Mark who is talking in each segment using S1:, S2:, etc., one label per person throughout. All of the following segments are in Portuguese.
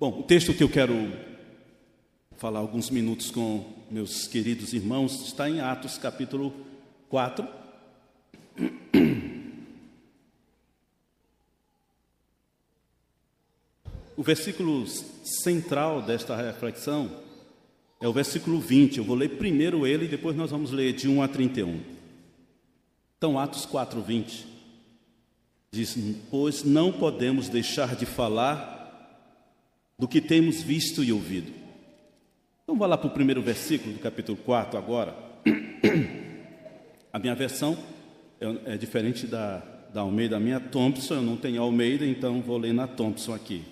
S1: Bom, o texto que eu quero falar alguns minutos com meus queridos irmãos está em Atos capítulo 4. O versículo central desta reflexão é o versículo 20. Eu vou ler primeiro ele e depois nós vamos ler de 1 a 31. Então, Atos 4, 20 diz: Pois não podemos deixar de falar do que temos visto e ouvido. Então vá lá para o primeiro versículo do capítulo 4 agora. A minha versão é, é diferente da, da Almeida, a minha Thompson, eu não tenho Almeida, então vou ler na Thompson aqui.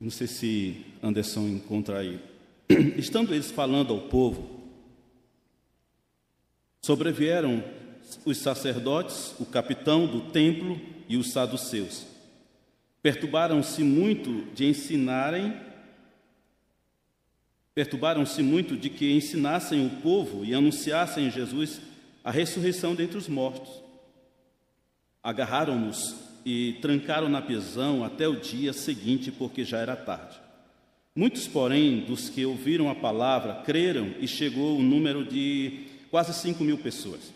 S1: Não sei se Anderson encontra aí. Estando eles falando ao povo, sobrevieram os sacerdotes, o capitão do templo e os saduceus Perturbaram-se muito de ensinarem, perturbaram-se muito de que ensinassem o povo e anunciassem Jesus a ressurreição dentre os mortos. Agarraram-nos e trancaram na prisão até o dia seguinte, porque já era tarde. Muitos, porém, dos que ouviram a palavra creram e chegou o número de quase cinco mil pessoas.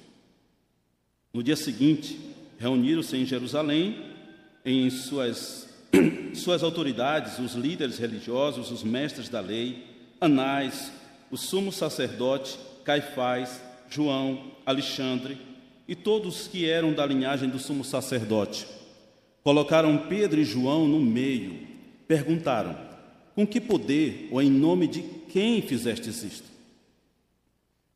S1: No dia seguinte, reuniram-se em Jerusalém em suas, suas autoridades, os líderes religiosos, os mestres da lei, Anás, o sumo sacerdote, Caifás, João, Alexandre e todos que eram da linhagem do sumo sacerdote. Colocaram Pedro e João no meio, perguntaram: Com que poder ou em nome de quem fizestes isto?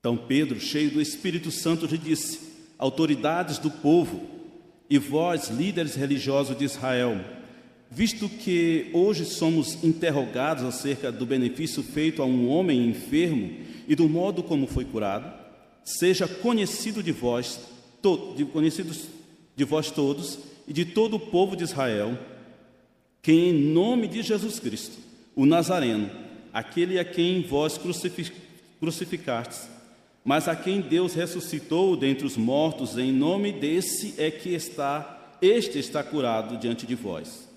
S1: Então Pedro, cheio do Espírito Santo, lhe disse: Autoridades do povo, e vós, líderes religiosos de Israel, visto que hoje somos interrogados acerca do benefício feito a um homem enfermo e do modo como foi curado, seja conhecido de vós, to, de, conhecidos de vós todos e de todo o povo de Israel, que em nome de Jesus Cristo, o Nazareno, aquele a quem vós crucificastes, mas a quem Deus ressuscitou dentre os mortos, em nome desse é que está, este está curado diante de vós.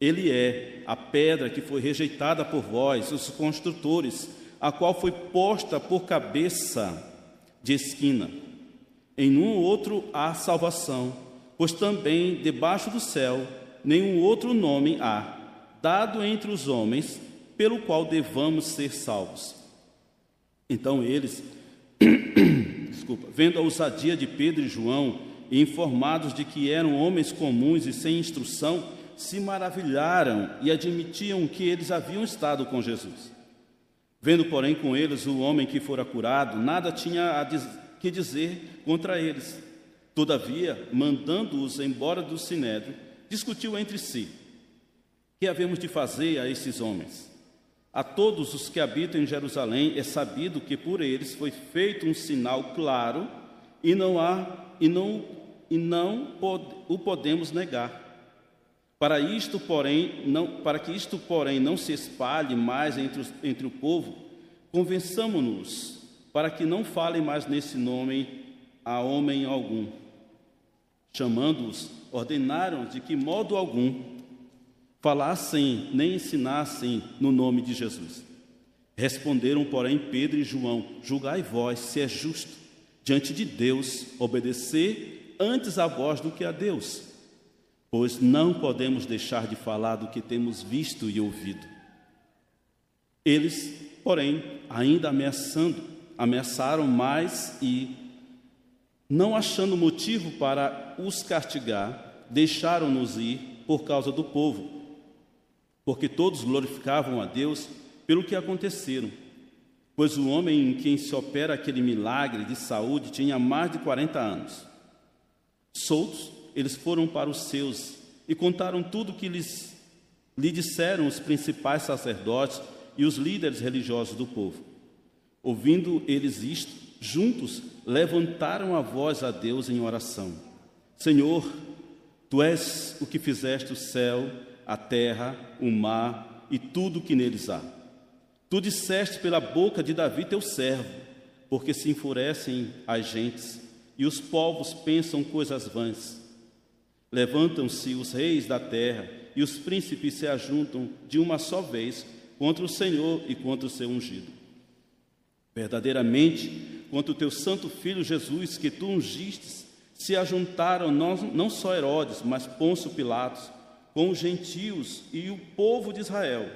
S1: Ele é a pedra que foi rejeitada por vós, os construtores, a qual foi posta por cabeça de esquina. Em nenhum outro há salvação, pois também debaixo do céu nenhum outro nome há, dado entre os homens, pelo qual devamos ser salvos. Então eles desculpa, vendo a ousadia de Pedro e João, e informados de que eram homens comuns e sem instrução, se maravilharam e admitiam que eles haviam estado com Jesus. Vendo, porém, com eles o homem que fora curado, nada tinha diz que dizer contra eles. Todavia, mandando-os embora do sinédrio, discutiu entre si: Que havemos de fazer a esses homens? A todos os que habitam em Jerusalém é sabido que por eles foi feito um sinal claro e não há e não e não pode, o podemos negar. Para isto, porém, não, para que isto, porém, não se espalhe mais entre, os, entre o povo, convençamo-nos para que não falem mais nesse nome a homem algum. Chamando-os, ordenaram de que modo algum falassem nem ensinassem no nome de Jesus. Responderam, porém, Pedro e João: Julgai vós se é justo diante de Deus obedecer antes a vós do que a Deus, pois não podemos deixar de falar do que temos visto e ouvido. Eles, porém, ainda ameaçando, ameaçaram mais e, não achando motivo para os castigar, deixaram-nos ir por causa do povo porque todos glorificavam a Deus pelo que aconteceram. Pois o homem em quem se opera aquele milagre de saúde tinha mais de 40 anos. Soltos, eles foram para os seus e contaram tudo o que lhes, lhe disseram os principais sacerdotes e os líderes religiosos do povo. Ouvindo eles isto, juntos levantaram a voz a Deus em oração: Senhor, tu és o que fizeste o céu a terra, o mar e tudo o que neles há. Tu disseste pela boca de Davi, teu servo, porque se enfurecem as gentes e os povos pensam coisas vãs. Levantam-se os reis da terra e os príncipes se ajuntam de uma só vez contra o Senhor e contra o seu ungido. Verdadeiramente, contra o teu santo filho Jesus, que tu ungistes, se ajuntaram não, não só Herodes, mas Pôncio Pilatos, com os gentios e o povo de Israel,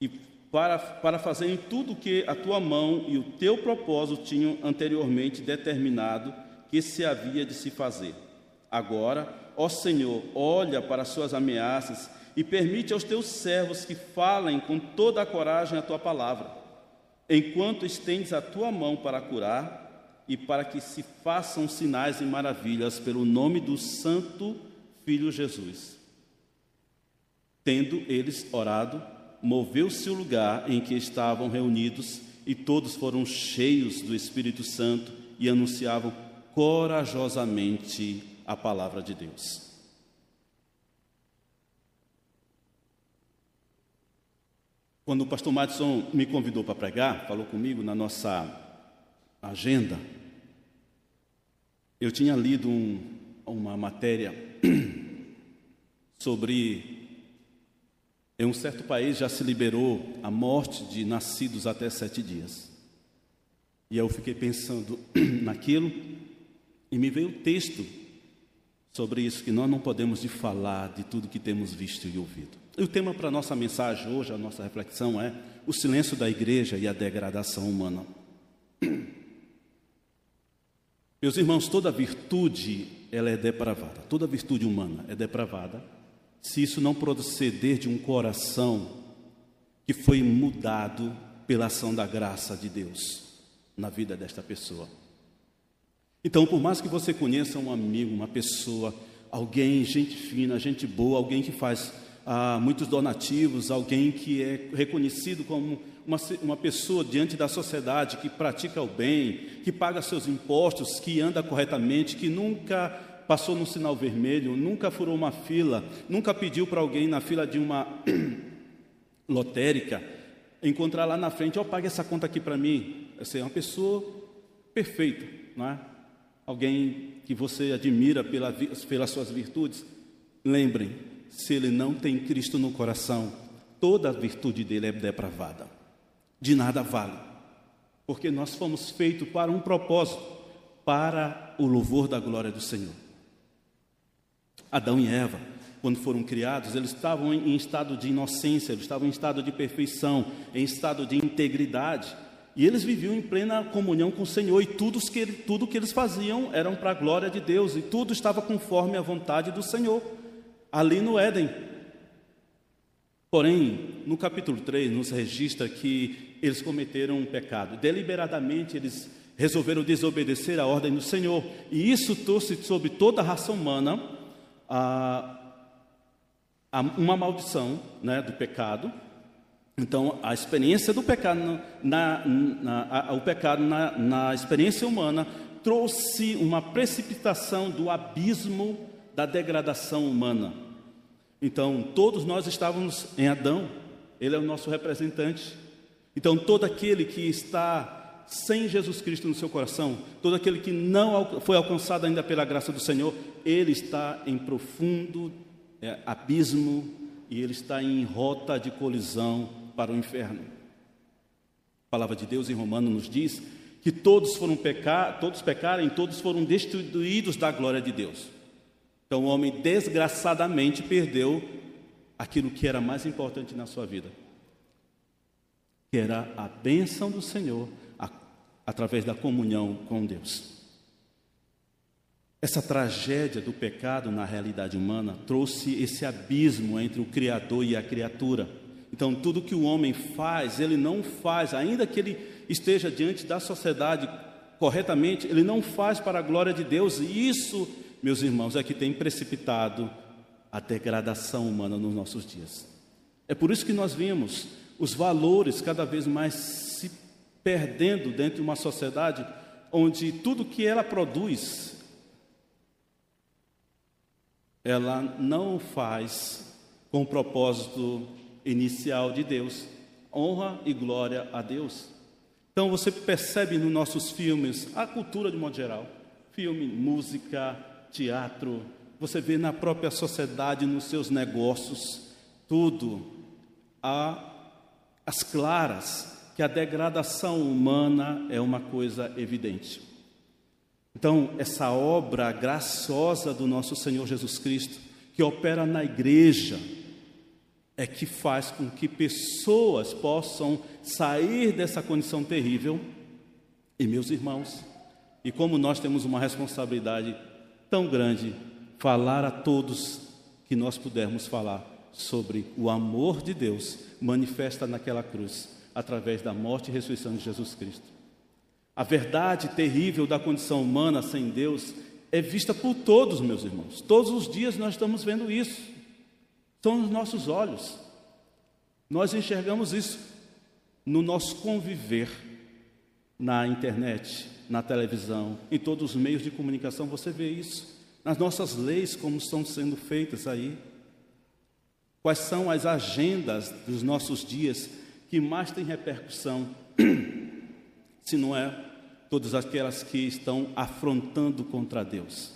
S1: e para, para fazerem tudo o que a tua mão e o teu propósito tinham anteriormente determinado que se havia de se fazer. Agora, ó Senhor, olha para as suas ameaças e permite aos teus servos que falem com toda a coragem a tua palavra, enquanto estendes a tua mão para curar e para que se façam sinais e maravilhas pelo nome do Santo Filho Jesus. Tendo eles orado, moveu-se o lugar em que estavam reunidos e todos foram cheios do Espírito Santo e anunciavam corajosamente a palavra de Deus. Quando o pastor Madison me convidou para pregar, falou comigo na nossa agenda, eu tinha lido um, uma matéria sobre em um certo país já se liberou a morte de nascidos até sete dias. E eu fiquei pensando naquilo e me veio o texto sobre isso, que nós não podemos de falar de tudo que temos visto e ouvido. E o tema para a nossa mensagem hoje, a nossa reflexão é o silêncio da igreja e a degradação humana. Meus irmãos, toda virtude ela é depravada, toda virtude humana é depravada, se isso não proceder de um coração que foi mudado pela ação da graça de Deus na vida desta pessoa. Então, por mais que você conheça um amigo, uma pessoa, alguém, gente fina, gente boa, alguém que faz ah, muitos donativos, alguém que é reconhecido como uma, uma pessoa diante da sociedade que pratica o bem, que paga seus impostos, que anda corretamente, que nunca passou no sinal vermelho, nunca furou uma fila, nunca pediu para alguém na fila de uma lotérica encontrar lá na frente, ó, oh, pague essa conta aqui para mim. Essa é uma pessoa perfeita, não é? Alguém que você admira pela, pelas suas virtudes, lembrem, se ele não tem Cristo no coração, toda a virtude dele é depravada, de nada vale, porque nós fomos feitos para um propósito, para o louvor da glória do Senhor. Adão e Eva, quando foram criados, eles estavam em estado de inocência, eles estavam em estado de perfeição, em estado de integridade. E eles viviam em plena comunhão com o Senhor, e tudo que, tudo que eles faziam eram para a glória de Deus, e tudo estava conforme a vontade do Senhor, ali no Éden. Porém, no capítulo 3, nos registra que eles cometeram um pecado. Deliberadamente, eles resolveram desobedecer a ordem do Senhor, e isso trouxe sobre toda a raça humana a, a uma maldição né, do pecado então, a experiência do pecado, na, na, a, o pecado na, na experiência humana trouxe uma precipitação do abismo da degradação humana. Então, todos nós estávamos em Adão, ele é o nosso representante. Então, todo aquele que está sem Jesus Cristo no seu coração, todo aquele que não foi alcançado ainda pela graça do Senhor, ele está em profundo é, abismo e ele está em rota de colisão para o inferno. A palavra de Deus em Romano nos diz que todos foram pecar, todos pecaram, todos foram destituídos da glória de Deus. Então o homem desgraçadamente perdeu aquilo que era mais importante na sua vida, que era a bênção do Senhor a, através da comunhão com Deus. Essa tragédia do pecado na realidade humana trouxe esse abismo entre o Criador e a criatura. Então, tudo que o homem faz, ele não faz, ainda que ele esteja diante da sociedade corretamente, ele não faz para a glória de Deus, e isso, meus irmãos, é que tem precipitado a degradação humana nos nossos dias. É por isso que nós vemos os valores cada vez mais se perdendo dentro de uma sociedade onde tudo que ela produz, ela não faz com o propósito inicial de Deus. Honra e glória a Deus. Então você percebe nos nossos filmes, a cultura de modo geral, filme, música, teatro, você vê na própria sociedade, nos seus negócios, tudo há as claras que a degradação humana é uma coisa evidente. Então, essa obra graciosa do nosso Senhor Jesus Cristo, que opera na igreja, é que faz com que pessoas possam sair dessa condição terrível. E, meus irmãos, e como nós temos uma responsabilidade tão grande, falar a todos que nós pudermos falar sobre o amor de Deus manifesta naquela cruz, através da morte e ressurreição de Jesus Cristo. A verdade terrível da condição humana sem Deus é vista por todos, meus irmãos. Todos os dias nós estamos vendo isso. São os nossos olhos. Nós enxergamos isso no nosso conviver na internet, na televisão, em todos os meios de comunicação, você vê isso. Nas nossas leis, como estão sendo feitas aí. Quais são as agendas dos nossos dias que mais têm repercussão se não é todas aquelas que estão afrontando contra Deus.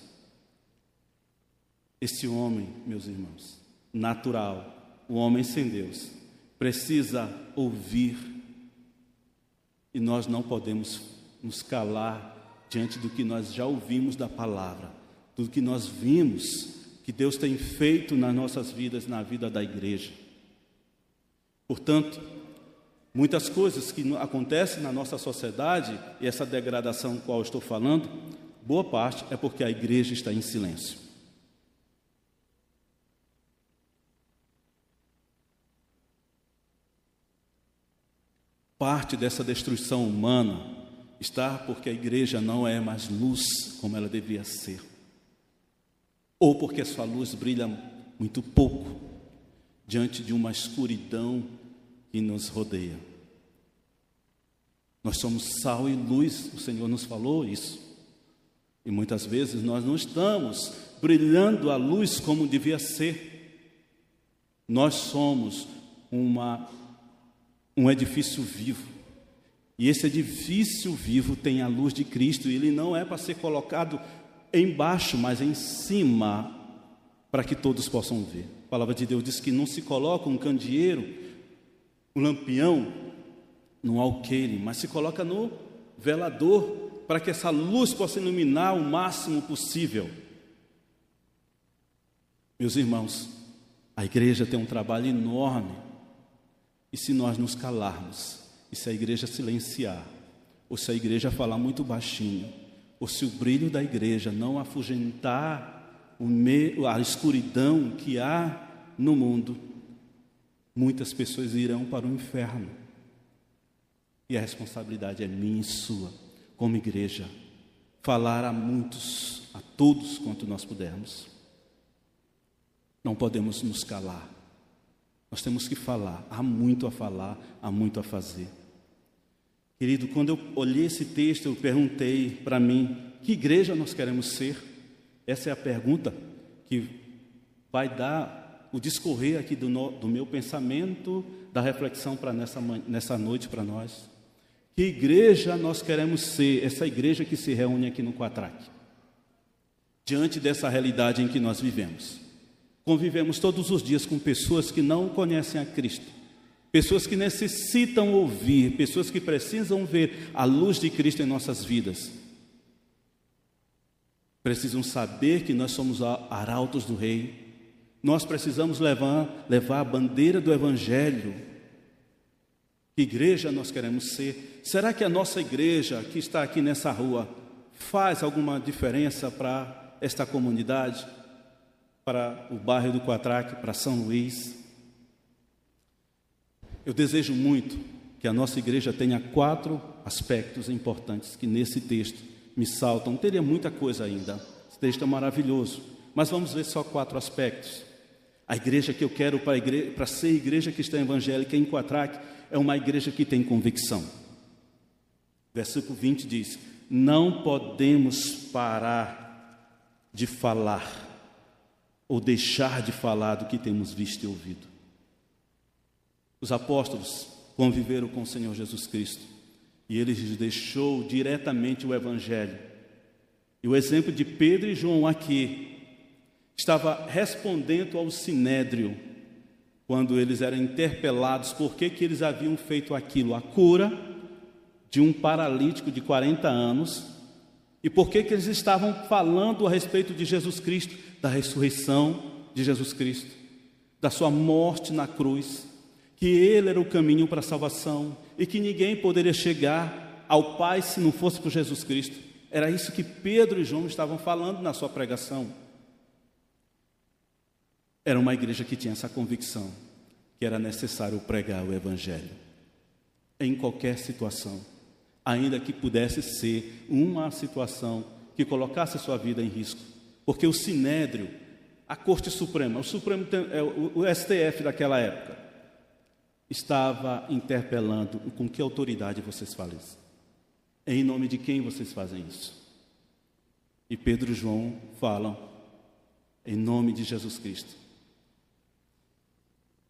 S1: Esse homem, meus irmãos, natural, o homem sem Deus, precisa ouvir e nós não podemos nos calar diante do que nós já ouvimos da palavra, do que nós vimos que Deus tem feito nas nossas vidas, na vida da igreja. Portanto, Muitas coisas que acontecem na nossa sociedade, e essa degradação qual eu estou falando, boa parte é porque a igreja está em silêncio. Parte dessa destruição humana está porque a igreja não é mais luz como ela devia ser, ou porque sua luz brilha muito pouco diante de uma escuridão que nos rodeia. Nós somos sal e luz, o Senhor nos falou isso. E muitas vezes nós não estamos brilhando a luz como devia ser. Nós somos uma, um edifício vivo. E esse edifício vivo tem a luz de Cristo, e ele não é para ser colocado embaixo, mas em cima, para que todos possam ver. A palavra de Deus diz que não se coloca um candeeiro um lampião no alqueire, mas se coloca no velador para que essa luz possa iluminar o máximo possível. Meus irmãos, a igreja tem um trabalho enorme. E se nós nos calarmos, e se a igreja silenciar, ou se a igreja falar muito baixinho, ou se o brilho da igreja não afugentar a escuridão que há no mundo, muitas pessoas irão para o inferno. E a responsabilidade é minha e sua, como igreja, falar a muitos, a todos quanto nós pudermos. Não podemos nos calar. Nós temos que falar. Há muito a falar, há muito a fazer. Querido, quando eu olhei esse texto, eu perguntei para mim: que igreja nós queremos ser? Essa é a pergunta que vai dar o discorrer aqui do, no, do meu pensamento, da reflexão para nessa, nessa noite para nós. Que igreja nós queremos ser, essa igreja que se reúne aqui no Quatraque? Diante dessa realidade em que nós vivemos. Convivemos todos os dias com pessoas que não conhecem a Cristo, pessoas que necessitam ouvir, pessoas que precisam ver a luz de Cristo em nossas vidas. Precisam saber que nós somos arautos do Rei, nós precisamos levar, levar a bandeira do Evangelho. Que igreja nós queremos ser? Será que a nossa igreja que está aqui nessa rua faz alguma diferença para esta comunidade, para o bairro do Quatraque, para São Luís? Eu desejo muito que a nossa igreja tenha quatro aspectos importantes que nesse texto me saltam. Teria muita coisa ainda. Esse texto é maravilhoso, mas vamos ver só quatro aspectos. A igreja que eu quero para, igreja, para ser igreja cristã evangélica em Quatraque é uma igreja que tem convicção. Versículo 20 diz: Não podemos parar de falar ou deixar de falar do que temos visto e ouvido. Os apóstolos conviveram com o Senhor Jesus Cristo e ele lhes deixou diretamente o Evangelho. E o exemplo de Pedro e João aqui estava respondendo ao sinédrio quando eles eram interpelados por que, que eles haviam feito aquilo, a cura de um paralítico de 40 anos, e por que, que eles estavam falando a respeito de Jesus Cristo, da ressurreição de Jesus Cristo, da sua morte na cruz, que ele era o caminho para a salvação e que ninguém poderia chegar ao Pai se não fosse por Jesus Cristo. Era isso que Pedro e João estavam falando na sua pregação. Era uma igreja que tinha essa convicção que era necessário pregar o Evangelho em qualquer situação, ainda que pudesse ser uma situação que colocasse sua vida em risco, porque o Sinédrio, a Corte Suprema, o Supremo, é, o STF daquela época, estava interpelando com que autoridade vocês fazem isso. Em nome de quem vocês fazem isso? E Pedro e João falam em nome de Jesus Cristo.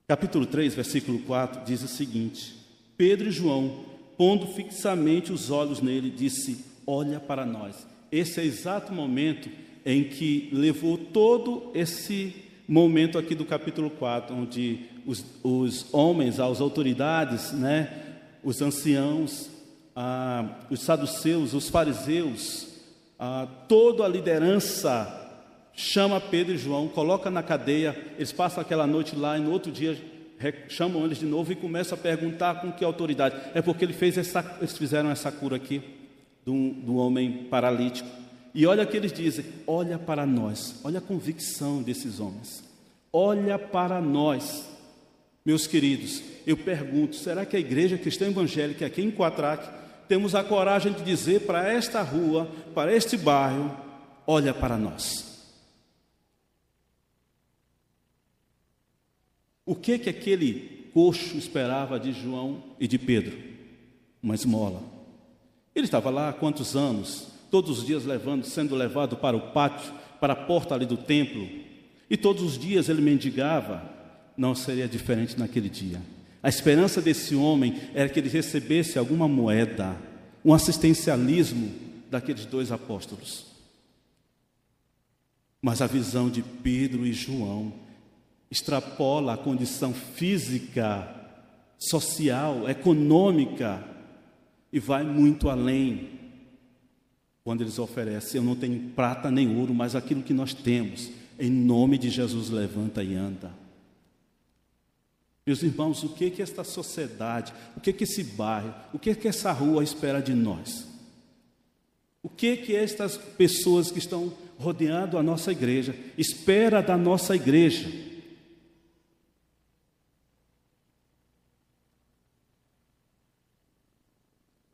S1: Capítulo 3, versículo 4 diz o seguinte: Pedro e João, pondo fixamente os olhos nele, disse: Olha para nós. Esse é o exato momento em que levou todo esse momento aqui do capítulo 4, onde os, os homens, as autoridades, né, os anciãos, ah, os saduceus, os fariseus, ah, toda a liderança chama Pedro e João, coloca na cadeia, eles passam aquela noite lá e no outro dia chamam eles de novo e começam a perguntar com que autoridade. É porque ele fez essa, eles fizeram essa cura aqui do, do homem paralítico. E olha o que eles dizem: olha para nós, olha a convicção desses homens, olha para nós, meus queridos. Eu pergunto: será que a igreja cristã evangélica aqui em Quatraque temos a coragem de dizer para esta rua, para este bairro, olha para nós? O que que aquele coxo esperava de João e de Pedro? Uma esmola. Ele estava lá há quantos anos? Todos os dias levando, sendo levado para o pátio, para a porta ali do templo. E todos os dias ele mendigava. Não seria diferente naquele dia. A esperança desse homem era que ele recebesse alguma moeda, um assistencialismo daqueles dois apóstolos. Mas a visão de Pedro e João extrapola a condição física, social, econômica e vai muito além. Quando eles oferecem, eu não tenho prata nem ouro, mas aquilo que nós temos, em nome de Jesus, levanta e anda. Meus irmãos, o que que esta sociedade, o que que esse bairro, o que que essa rua espera de nós? O que que estas pessoas que estão rodeando a nossa igreja espera da nossa igreja?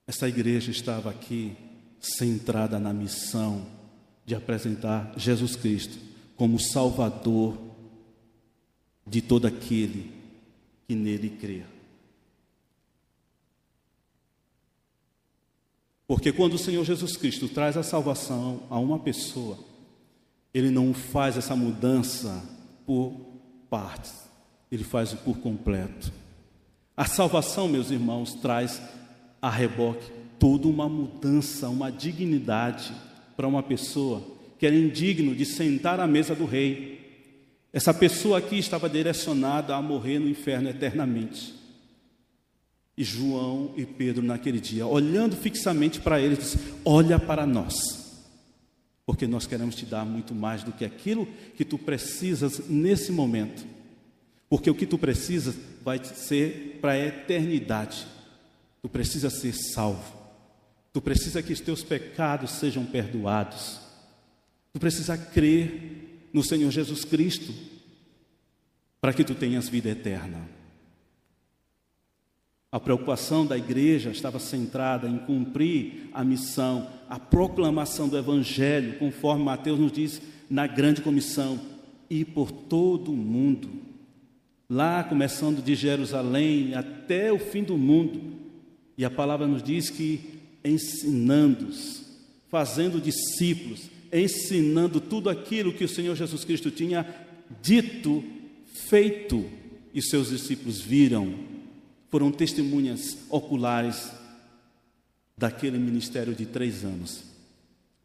S1: Essa igreja estava aqui centrada na missão de apresentar Jesus Cristo como Salvador de todo aquele que nele crê. Porque quando o Senhor Jesus Cristo traz a salvação a uma pessoa, ele não faz essa mudança por partes, ele faz por completo. A salvação, meus irmãos, traz a reboque toda uma mudança, uma dignidade para uma pessoa que era indigno de sentar à mesa do rei. Essa pessoa aqui estava direcionada a morrer no inferno eternamente. E João e Pedro, naquele dia, olhando fixamente para ele, disse: Olha para nós, porque nós queremos te dar muito mais do que aquilo que tu precisas nesse momento, porque o que tu precisas vai ser para a eternidade. Tu precisa ser salvo. Tu precisa que os teus pecados sejam perdoados. Tu precisa crer no Senhor Jesus Cristo para que tu tenhas vida eterna. A preocupação da igreja estava centrada em cumprir a missão, a proclamação do Evangelho, conforme Mateus nos diz na grande comissão, e por todo o mundo, lá começando de Jerusalém até o fim do mundo, e a palavra nos diz que ensinando-os, fazendo discípulos, ensinando tudo aquilo que o Senhor Jesus Cristo tinha dito, feito, e seus discípulos viram, foram testemunhas oculares daquele ministério de três anos.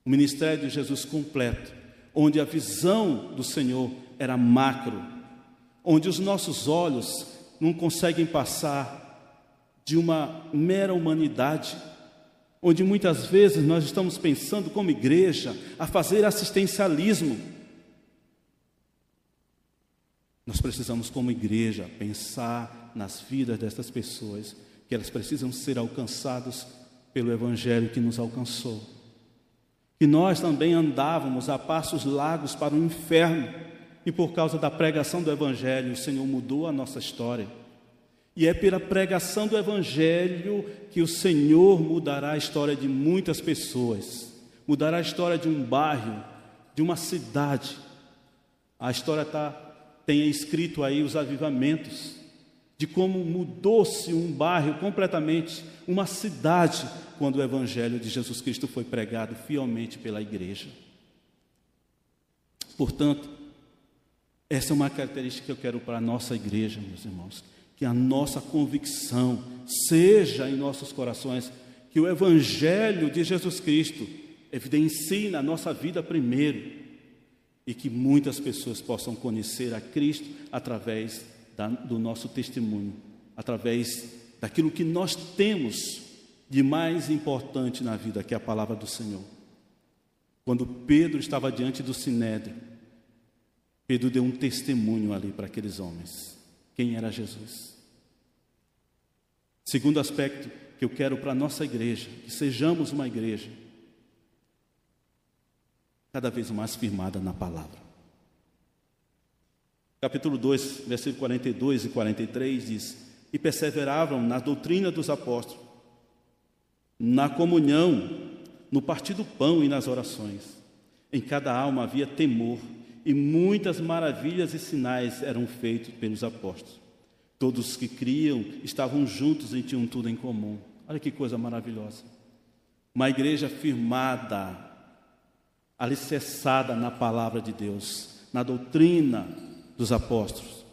S1: O ministério de Jesus completo, onde a visão do Senhor era macro, onde os nossos olhos não conseguem passar de uma mera humanidade, onde muitas vezes nós estamos pensando como igreja a fazer assistencialismo. Nós precisamos, como igreja, pensar nas vidas dessas pessoas, que elas precisam ser alcançadas pelo Evangelho que nos alcançou. Que nós também andávamos a passos largos para o inferno, e por causa da pregação do Evangelho, o Senhor mudou a nossa história. E é pela pregação do Evangelho que o Senhor mudará a história de muitas pessoas, mudará a história de um bairro, de uma cidade. A história tá, tem escrito aí os avivamentos, de como mudou-se um bairro completamente, uma cidade, quando o Evangelho de Jesus Cristo foi pregado fielmente pela igreja. Portanto, essa é uma característica que eu quero para a nossa igreja, meus irmãos. Que a nossa convicção seja em nossos corações que o Evangelho de Jesus Cristo evidencie na nossa vida primeiro e que muitas pessoas possam conhecer a Cristo através da, do nosso testemunho, através daquilo que nós temos de mais importante na vida, que é a palavra do Senhor. Quando Pedro estava diante do Sinédrio, Pedro deu um testemunho ali para aqueles homens. Quem era Jesus? Segundo aspecto que eu quero para a nossa igreja, que sejamos uma igreja cada vez mais firmada na palavra. Capítulo 2, versículo 42 e 43 diz: E perseveravam na doutrina dos apóstolos, na comunhão, no partir do pão e nas orações. Em cada alma havia temor e muitas maravilhas e sinais eram feitos pelos apóstolos. Todos que criam estavam juntos e tinham tudo em comum. Olha que coisa maravilhosa. Uma igreja firmada, alicerçada na palavra de Deus, na doutrina dos apóstolos,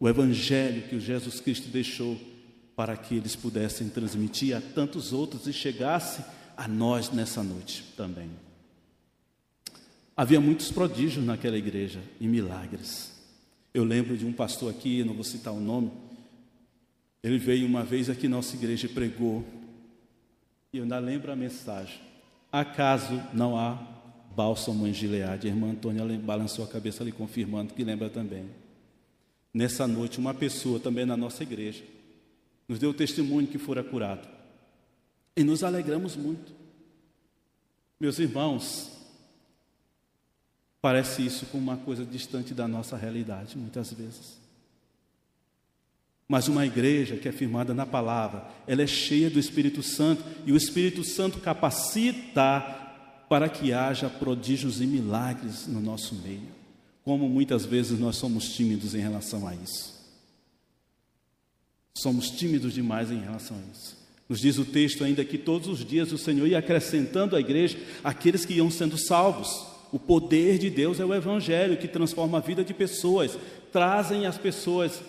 S1: o evangelho que o Jesus Cristo deixou para que eles pudessem transmitir a tantos outros e chegasse a nós nessa noite também. Havia muitos prodígios naquela igreja e milagres. Eu lembro de um pastor aqui, não vou citar o nome, ele veio uma vez aqui na nossa igreja e pregou, e eu ainda lembro a mensagem: Acaso não há bálsamo em Gileade? A irmã Antônia balançou a cabeça ali, confirmando que lembra também. Nessa noite, uma pessoa também na nossa igreja nos deu o testemunho que fora curado, e nos alegramos muito. Meus irmãos, Parece isso como uma coisa distante da nossa realidade, muitas vezes. Mas uma igreja que é firmada na palavra, ela é cheia do Espírito Santo e o Espírito Santo capacita para que haja prodígios e milagres no nosso meio. Como muitas vezes nós somos tímidos em relação a isso. Somos tímidos demais em relação a isso. Nos diz o texto ainda que todos os dias o Senhor ia acrescentando à igreja aqueles que iam sendo salvos. O poder de Deus é o Evangelho que transforma a vida de pessoas, trazem as pessoas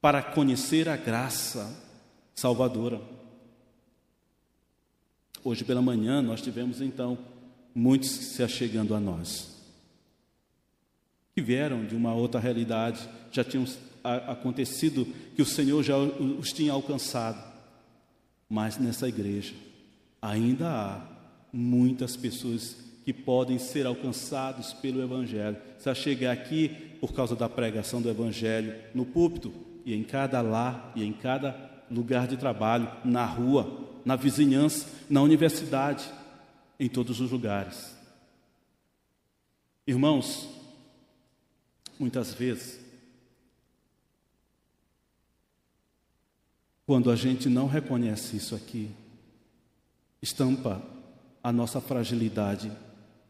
S1: para conhecer a graça salvadora. Hoje pela manhã nós tivemos então muitos se achegando a nós, que vieram de uma outra realidade, já tinham acontecido que o Senhor já os tinha alcançado, mas nessa igreja ainda há muitas pessoas que podem ser alcançados pelo Evangelho. Você chegar aqui por causa da pregação do Evangelho no púlpito e em cada lar e em cada lugar de trabalho, na rua, na vizinhança, na universidade, em todos os lugares. Irmãos, muitas vezes, quando a gente não reconhece isso aqui, estampa a nossa fragilidade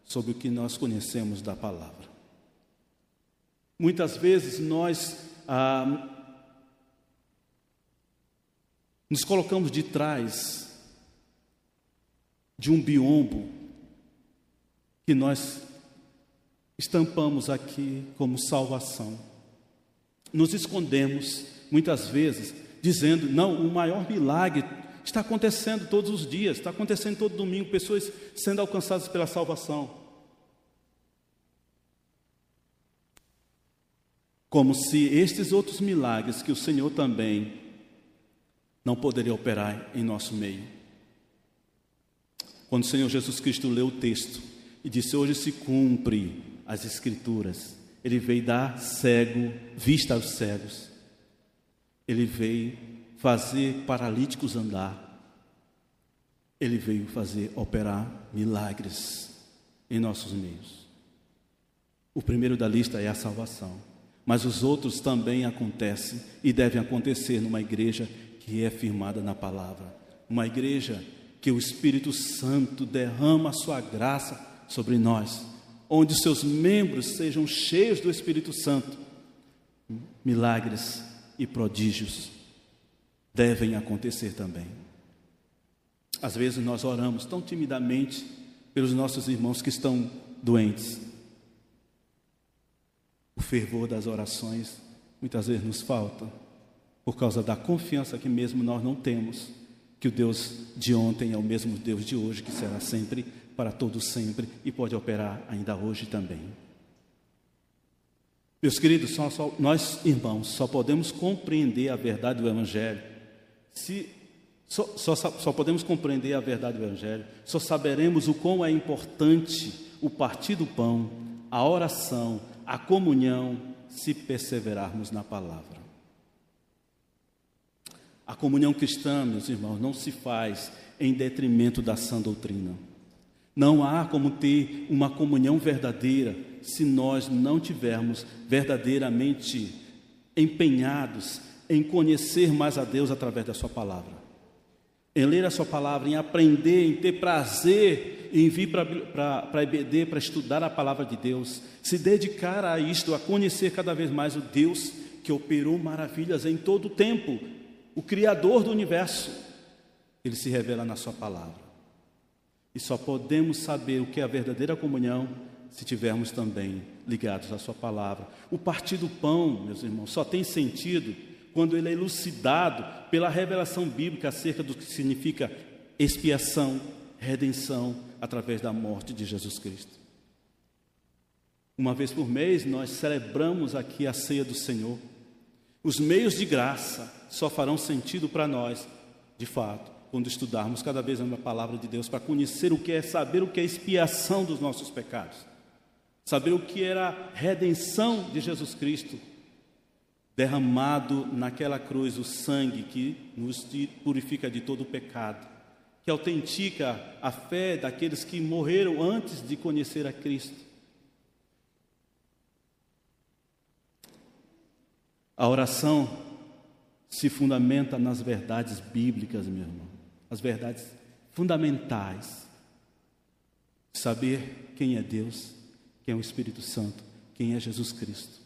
S1: sobre o que nós conhecemos da palavra. Muitas vezes nós ah, nos colocamos de trás de um biombo que nós estampamos aqui como salvação. Nos escondemos, muitas vezes, dizendo: não, o maior milagre está acontecendo todos os dias, está acontecendo todo domingo, pessoas sendo alcançadas pela salvação. Como se estes outros milagres que o Senhor também não poderia operar em nosso meio. Quando o Senhor Jesus Cristo leu o texto e disse: Hoje se cumpre as Escrituras, ele veio dar cego, vista aos cegos, ele veio fazer paralíticos andar, ele veio fazer operar milagres em nossos meios. O primeiro da lista é a salvação, mas os outros também acontecem e devem acontecer numa igreja que é firmada na palavra, uma igreja que o Espírito Santo derrama a sua graça sobre nós, onde seus membros sejam cheios do Espírito Santo. Milagres e prodígios devem acontecer também. Às vezes nós oramos tão timidamente pelos nossos irmãos que estão doentes. O fervor das orações muitas vezes nos falta, por causa da confiança que mesmo nós não temos, que o Deus de ontem é o mesmo Deus de hoje, que será sempre, para todos sempre e pode operar ainda hoje também. Meus queridos, só, só, nós irmãos só podemos compreender a verdade do Evangelho se só, só, só podemos compreender a verdade do Evangelho, só saberemos o quão é importante o partir do pão, a oração, a comunhão, se perseverarmos na palavra. A comunhão cristã, meus irmãos, não se faz em detrimento da sã doutrina. Não há como ter uma comunhão verdadeira se nós não tivermos verdadeiramente empenhados em conhecer mais a Deus através da Sua palavra em ler a Sua palavra, em aprender, em ter prazer em vir para a EBD para estudar a palavra de Deus, se dedicar a isto, a conhecer cada vez mais o Deus que operou maravilhas em todo o tempo, o Criador do universo, ele se revela na Sua palavra. E só podemos saber o que é a verdadeira comunhão se tivermos também ligados à Sua palavra. O partir do pão, meus irmãos, só tem sentido quando ele é elucidado pela revelação bíblica acerca do que significa expiação, redenção através da morte de Jesus Cristo. Uma vez por mês nós celebramos aqui a ceia do Senhor. Os meios de graça só farão sentido para nós, de fato, quando estudarmos cada vez a palavra de Deus para conhecer o que é saber o que é expiação dos nossos pecados. Saber o que era redenção de Jesus Cristo derramado naquela cruz o sangue que nos purifica de todo o pecado, que autentica a fé daqueles que morreram antes de conhecer a Cristo. A oração se fundamenta nas verdades bíblicas, meu irmão, as verdades fundamentais. Saber quem é Deus, quem é o Espírito Santo, quem é Jesus Cristo.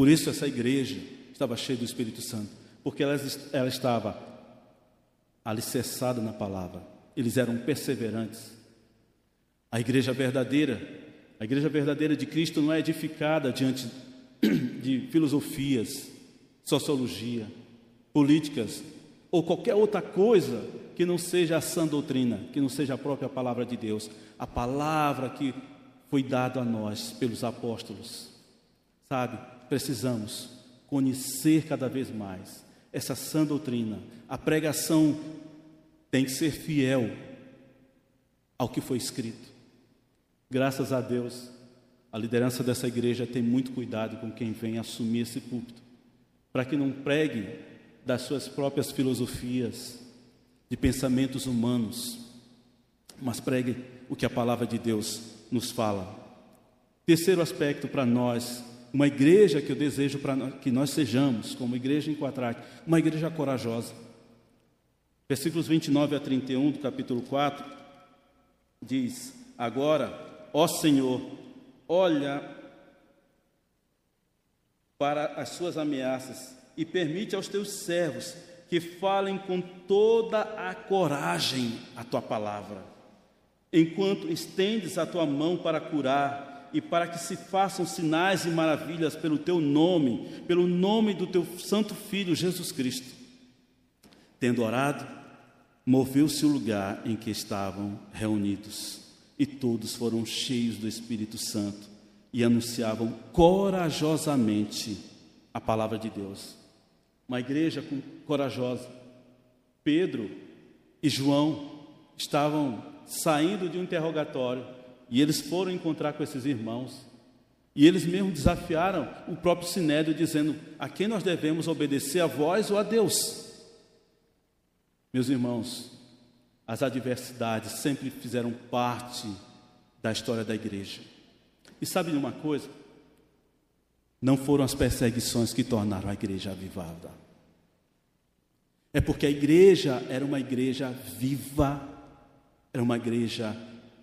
S1: Por isso essa igreja estava cheia do Espírito Santo, porque ela, ela estava alicerçada na palavra. Eles eram perseverantes. A igreja verdadeira, a igreja verdadeira de Cristo não é edificada diante de filosofias, sociologia, políticas ou qualquer outra coisa que não seja a sã doutrina, que não seja a própria palavra de Deus, a palavra que foi dada a nós pelos apóstolos. Sabe? Precisamos conhecer cada vez mais essa sã doutrina. A pregação tem que ser fiel ao que foi escrito. Graças a Deus, a liderança dessa igreja tem muito cuidado com quem vem assumir esse púlpito, para que não pregue das suas próprias filosofias, de pensamentos humanos, mas pregue o que a palavra de Deus nos fala. Terceiro aspecto para nós uma igreja que eu desejo para que nós sejamos, como igreja em Quatraque, uma igreja corajosa. Versículos 29 a 31 do capítulo 4 diz: Agora, ó Senhor, olha para as suas ameaças e permite aos teus servos que falem com toda a coragem a tua palavra, enquanto estendes a tua mão para curar e para que se façam sinais e maravilhas pelo teu nome, pelo nome do teu santo filho Jesus Cristo. Tendo orado, moveu-se o lugar em que estavam reunidos, e todos foram cheios do Espírito Santo e anunciavam corajosamente a palavra de Deus. Uma igreja corajosa. Pedro e João estavam saindo de um interrogatório e eles foram encontrar com esses irmãos. E eles mesmos desafiaram o próprio Sinédrio, dizendo: a quem nós devemos obedecer, a vós ou a Deus? Meus irmãos, as adversidades sempre fizeram parte da história da igreja. E sabe de uma coisa? Não foram as perseguições que tornaram a igreja avivada. É porque a igreja era uma igreja viva, era uma igreja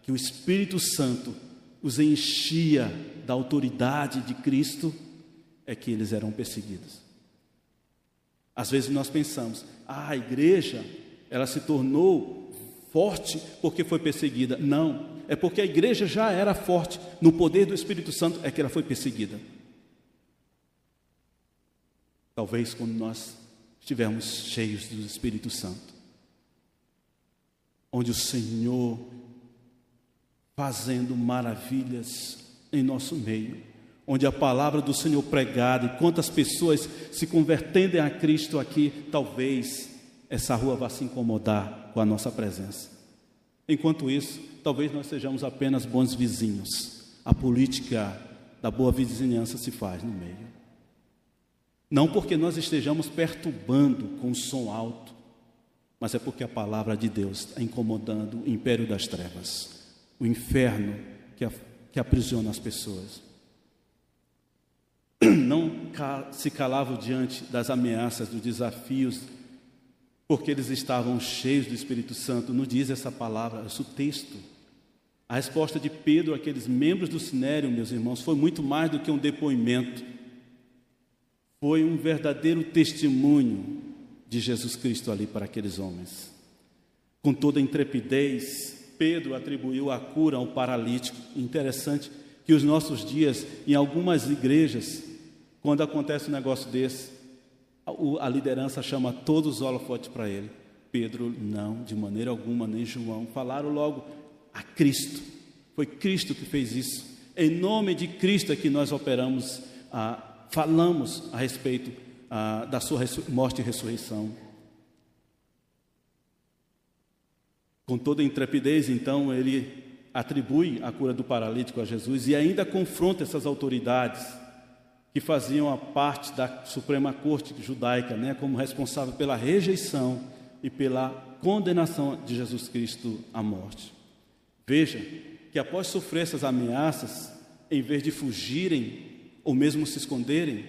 S1: que o Espírito Santo os enchia da autoridade de Cristo, é que eles eram perseguidos. Às vezes nós pensamos, ah, a igreja, ela se tornou forte porque foi perseguida. Não, é porque a igreja já era forte no poder do Espírito Santo, é que ela foi perseguida. Talvez quando nós estivermos cheios do Espírito Santo, onde o Senhor fazendo maravilhas em nosso meio, onde a palavra do Senhor pregada e quantas pessoas se convertendo a Cristo aqui, talvez essa rua vá se incomodar com a nossa presença. Enquanto isso, talvez nós sejamos apenas bons vizinhos. A política da boa vizinhança se faz no meio. Não porque nós estejamos perturbando com som alto, mas é porque a palavra de Deus está incomodando o império das trevas o inferno que, a, que aprisiona as pessoas. Não se calavam diante das ameaças, dos desafios, porque eles estavam cheios do Espírito Santo. Não diz essa palavra, esse texto. A resposta de Pedro àqueles membros do Sinério, meus irmãos, foi muito mais do que um depoimento. Foi um verdadeiro testemunho de Jesus Cristo ali para aqueles homens. Com toda a intrepidez, Pedro atribuiu a cura ao paralítico. Interessante que os nossos dias, em algumas igrejas, quando acontece um negócio desse, a liderança chama todos os holofotes para ele. Pedro, não, de maneira alguma, nem João. Falaram logo a Cristo. Foi Cristo que fez isso. Em nome de Cristo é que nós operamos, ah, falamos a respeito ah, da sua morte e ressurreição. Com toda intrepidez, então, ele atribui a cura do paralítico a Jesus e ainda confronta essas autoridades que faziam a parte da Suprema Corte judaica, né, como responsável pela rejeição e pela condenação de Jesus Cristo à morte. Veja que após sofrer essas ameaças, em vez de fugirem ou mesmo se esconderem,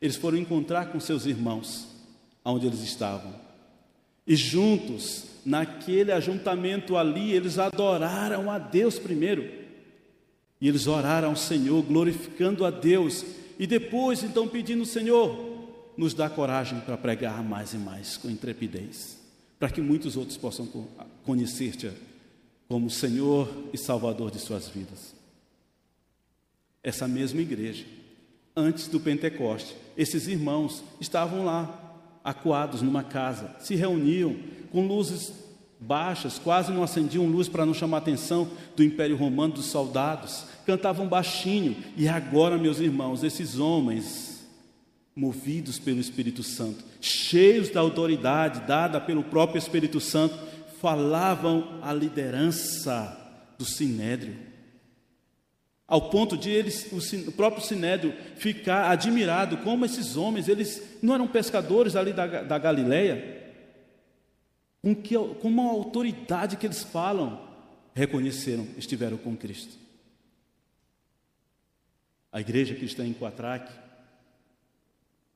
S1: eles foram encontrar com seus irmãos onde eles estavam. E juntos naquele ajuntamento ali, eles adoraram a Deus primeiro. E eles oraram ao Senhor, glorificando a Deus. E depois, então, pedindo: Senhor, nos dá coragem para pregar mais e mais, com intrepidez, para que muitos outros possam conhecer-te como Senhor e Salvador de suas vidas. Essa mesma igreja, antes do Pentecoste, esses irmãos estavam lá, acuados numa casa, se reuniam com luzes baixas, quase não acendiam luz para não chamar a atenção do Império Romano, dos soldados, cantavam baixinho, e agora, meus irmãos, esses homens, movidos pelo Espírito Santo, cheios da autoridade dada pelo próprio Espírito Santo, falavam a liderança do Sinédrio, ao ponto de eles, o próprio Sinédrio, ficar admirado como esses homens, eles não eram pescadores ali da, da Galileia, com, que, com uma autoridade que eles falam, reconheceram, estiveram com Cristo. A igreja que está em Quatraque,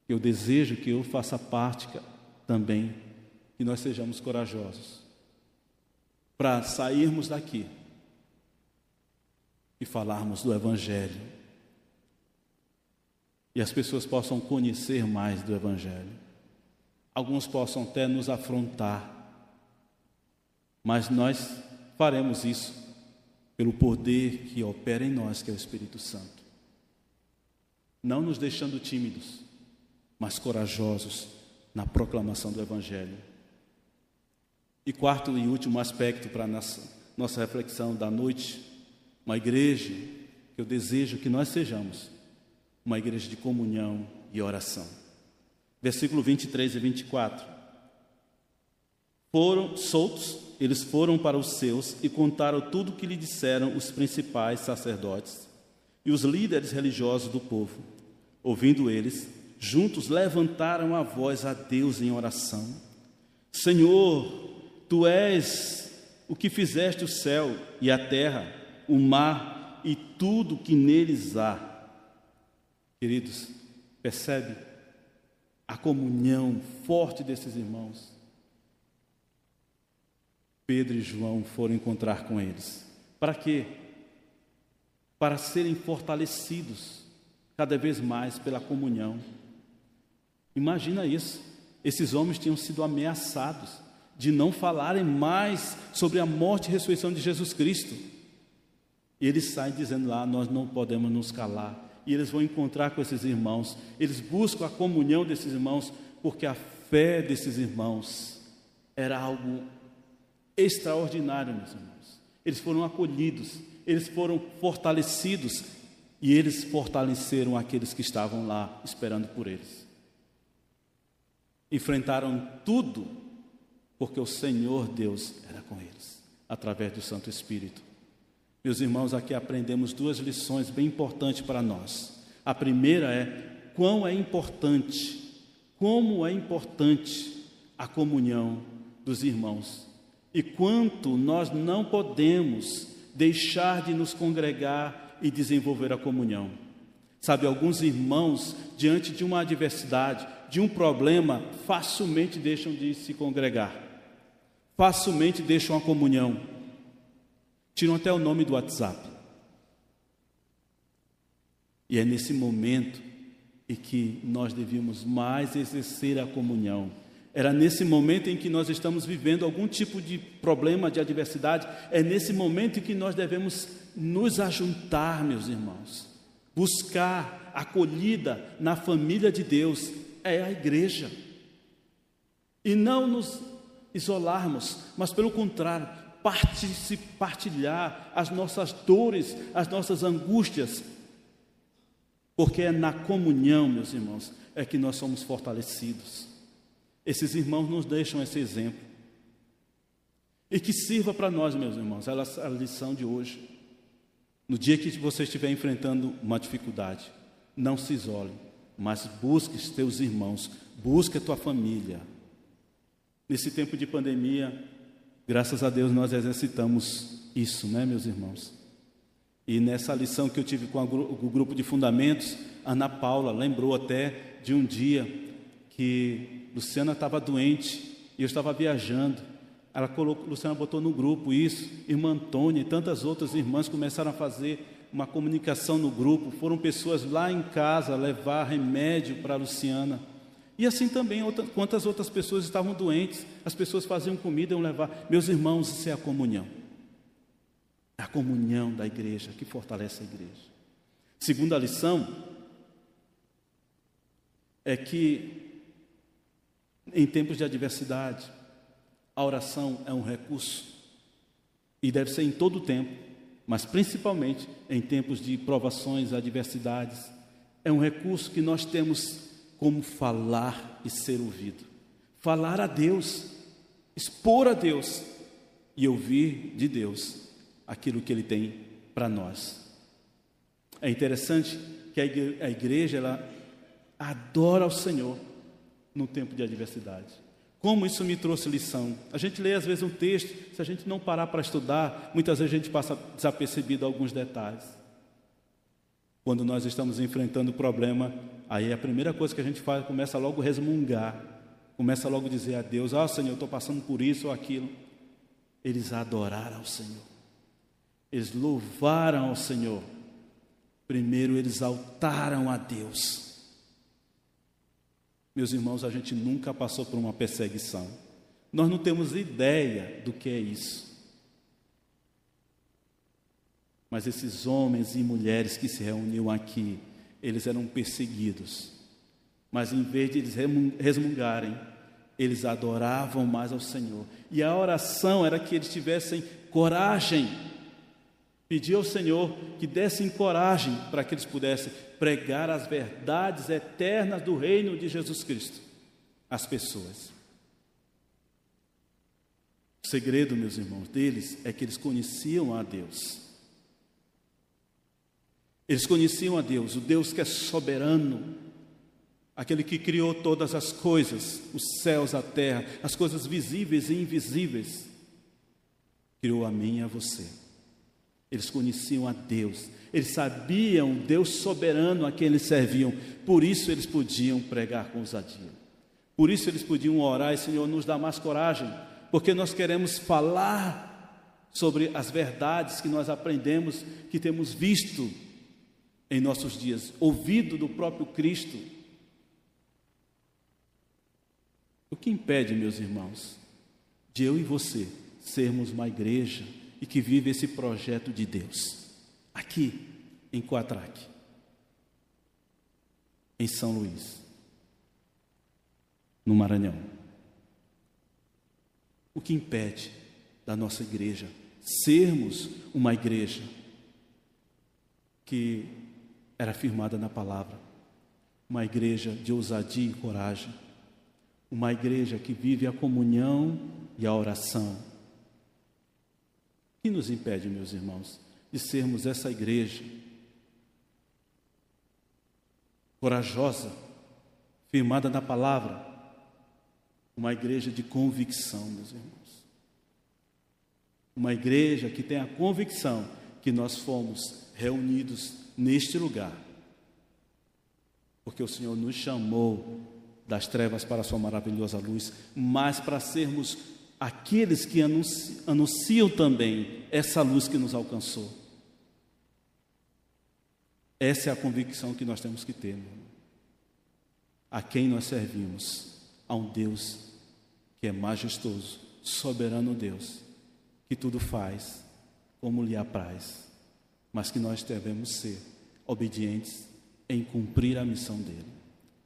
S1: eu desejo que eu faça parte também, que nós sejamos corajosos, para sairmos daqui e falarmos do Evangelho, e as pessoas possam conhecer mais do Evangelho. Alguns possam até nos afrontar, mas nós faremos isso pelo poder que opera em nós, que é o Espírito Santo. Não nos deixando tímidos, mas corajosos na proclamação do Evangelho. E quarto e último aspecto para a nossa, nossa reflexão da noite, uma igreja que eu desejo que nós sejamos uma igreja de comunhão e oração. Versículo 23 e 24. Foram soltos, eles foram para os seus e contaram tudo o que lhe disseram os principais sacerdotes e os líderes religiosos do povo. Ouvindo eles, juntos levantaram a voz a Deus em oração: Senhor, tu és o que fizeste o céu e a terra, o mar e tudo que neles há. Queridos, percebe a comunhão forte desses irmãos. Pedro e João foram encontrar com eles. Para quê? Para serem fortalecidos cada vez mais pela comunhão. Imagina isso. Esses homens tinham sido ameaçados de não falarem mais sobre a morte e ressurreição de Jesus Cristo. E eles saem dizendo lá: Nós não podemos nos calar. E eles vão encontrar com esses irmãos. Eles buscam a comunhão desses irmãos, porque a fé desses irmãos era algo extraordinário, meus irmãos. Eles foram acolhidos, eles foram fortalecidos e eles fortaleceram aqueles que estavam lá esperando por eles. Enfrentaram tudo porque o Senhor Deus era com eles, através do Santo Espírito. Meus irmãos, aqui aprendemos duas lições bem importantes para nós. A primeira é quão é importante, como é importante a comunhão dos irmãos e quanto nós não podemos deixar de nos congregar e desenvolver a comunhão. Sabe, alguns irmãos, diante de uma adversidade, de um problema, facilmente deixam de se congregar, facilmente deixam a comunhão, tiram até o nome do WhatsApp. E é nesse momento em que nós devíamos mais exercer a comunhão era nesse momento em que nós estamos vivendo algum tipo de problema, de adversidade, é nesse momento em que nós devemos nos ajuntar, meus irmãos, buscar acolhida na família de Deus, é a igreja. E não nos isolarmos, mas pelo contrário, partilhar as nossas dores, as nossas angústias, porque é na comunhão, meus irmãos, é que nós somos fortalecidos. Esses irmãos nos deixam esse exemplo. E que sirva para nós, meus irmãos, a lição de hoje. No dia que você estiver enfrentando uma dificuldade, não se isole, mas busque os teus irmãos, busque a tua família. Nesse tempo de pandemia, graças a Deus nós exercitamos isso, né, meus irmãos? E nessa lição que eu tive com o grupo de fundamentos, Ana Paula lembrou até de um dia que Luciana estava doente e eu estava viajando. Ela colocou, Luciana botou no grupo isso, irmã Antônia e tantas outras irmãs começaram a fazer uma comunicação no grupo. Foram pessoas lá em casa levar remédio para Luciana. E assim também, quantas outras pessoas estavam doentes, as pessoas faziam comida e iam levar. Meus irmãos, isso é a comunhão. É a comunhão da igreja que fortalece a igreja. Segunda lição é que em tempos de adversidade, a oração é um recurso e deve ser em todo o tempo, mas principalmente em tempos de provações, adversidades. É um recurso que nós temos como falar e ser ouvido. Falar a Deus, expor a Deus e ouvir de Deus aquilo que Ele tem para nós. É interessante que a igreja ela adora ao Senhor no tempo de adversidade. Como isso me trouxe lição? A gente lê às vezes um texto, se a gente não parar para estudar, muitas vezes a gente passa desapercebido alguns detalhes. Quando nós estamos enfrentando o problema, aí a primeira coisa que a gente faz, começa logo a resmungar, começa logo a dizer a Deus: Ah, Senhor, eu estou passando por isso ou aquilo. Eles adoraram ao Senhor, eles louvaram ao Senhor, primeiro eles exaltaram a Deus. Meus irmãos, a gente nunca passou por uma perseguição. Nós não temos ideia do que é isso. Mas esses homens e mulheres que se reuniam aqui, eles eram perseguidos. Mas em vez de eles resmungarem, eles adoravam mais ao Senhor. E a oração era que eles tivessem coragem Pedi ao Senhor que dessem coragem para que eles pudessem pregar as verdades eternas do reino de Jesus Cristo às pessoas. O segredo, meus irmãos, deles é que eles conheciam a Deus. Eles conheciam a Deus, o Deus que é soberano, aquele que criou todas as coisas, os céus, a terra, as coisas visíveis e invisíveis, criou a mim e a você. Eles conheciam a Deus, eles sabiam Deus soberano a quem eles serviam, por isso eles podiam pregar com ousadia. Por isso eles podiam orar e Senhor, nos dá mais coragem, porque nós queremos falar sobre as verdades que nós aprendemos, que temos visto em nossos dias, ouvido do próprio Cristo. O que impede, meus irmãos, de eu e você sermos uma igreja e que vive esse projeto de Deus, aqui em Quatraque, em São Luís, no Maranhão? O que impede da nossa igreja sermos uma igreja que era firmada na palavra, uma igreja de ousadia e coragem, uma igreja que vive a comunhão e a oração. O que nos impede, meus irmãos, de sermos essa igreja corajosa, firmada na palavra, uma igreja de convicção, meus irmãos. Uma igreja que tem a convicção que nós fomos reunidos neste lugar, porque o Senhor nos chamou das trevas para a sua maravilhosa luz, mas para sermos aqueles que anunciam, anunciam também essa luz que nos alcançou. Essa é a convicção que nós temos que ter. A quem nós servimos? A um Deus que é majestoso, soberano Deus, que tudo faz como lhe apraz mas que nós devemos ser obedientes em cumprir a missão dele.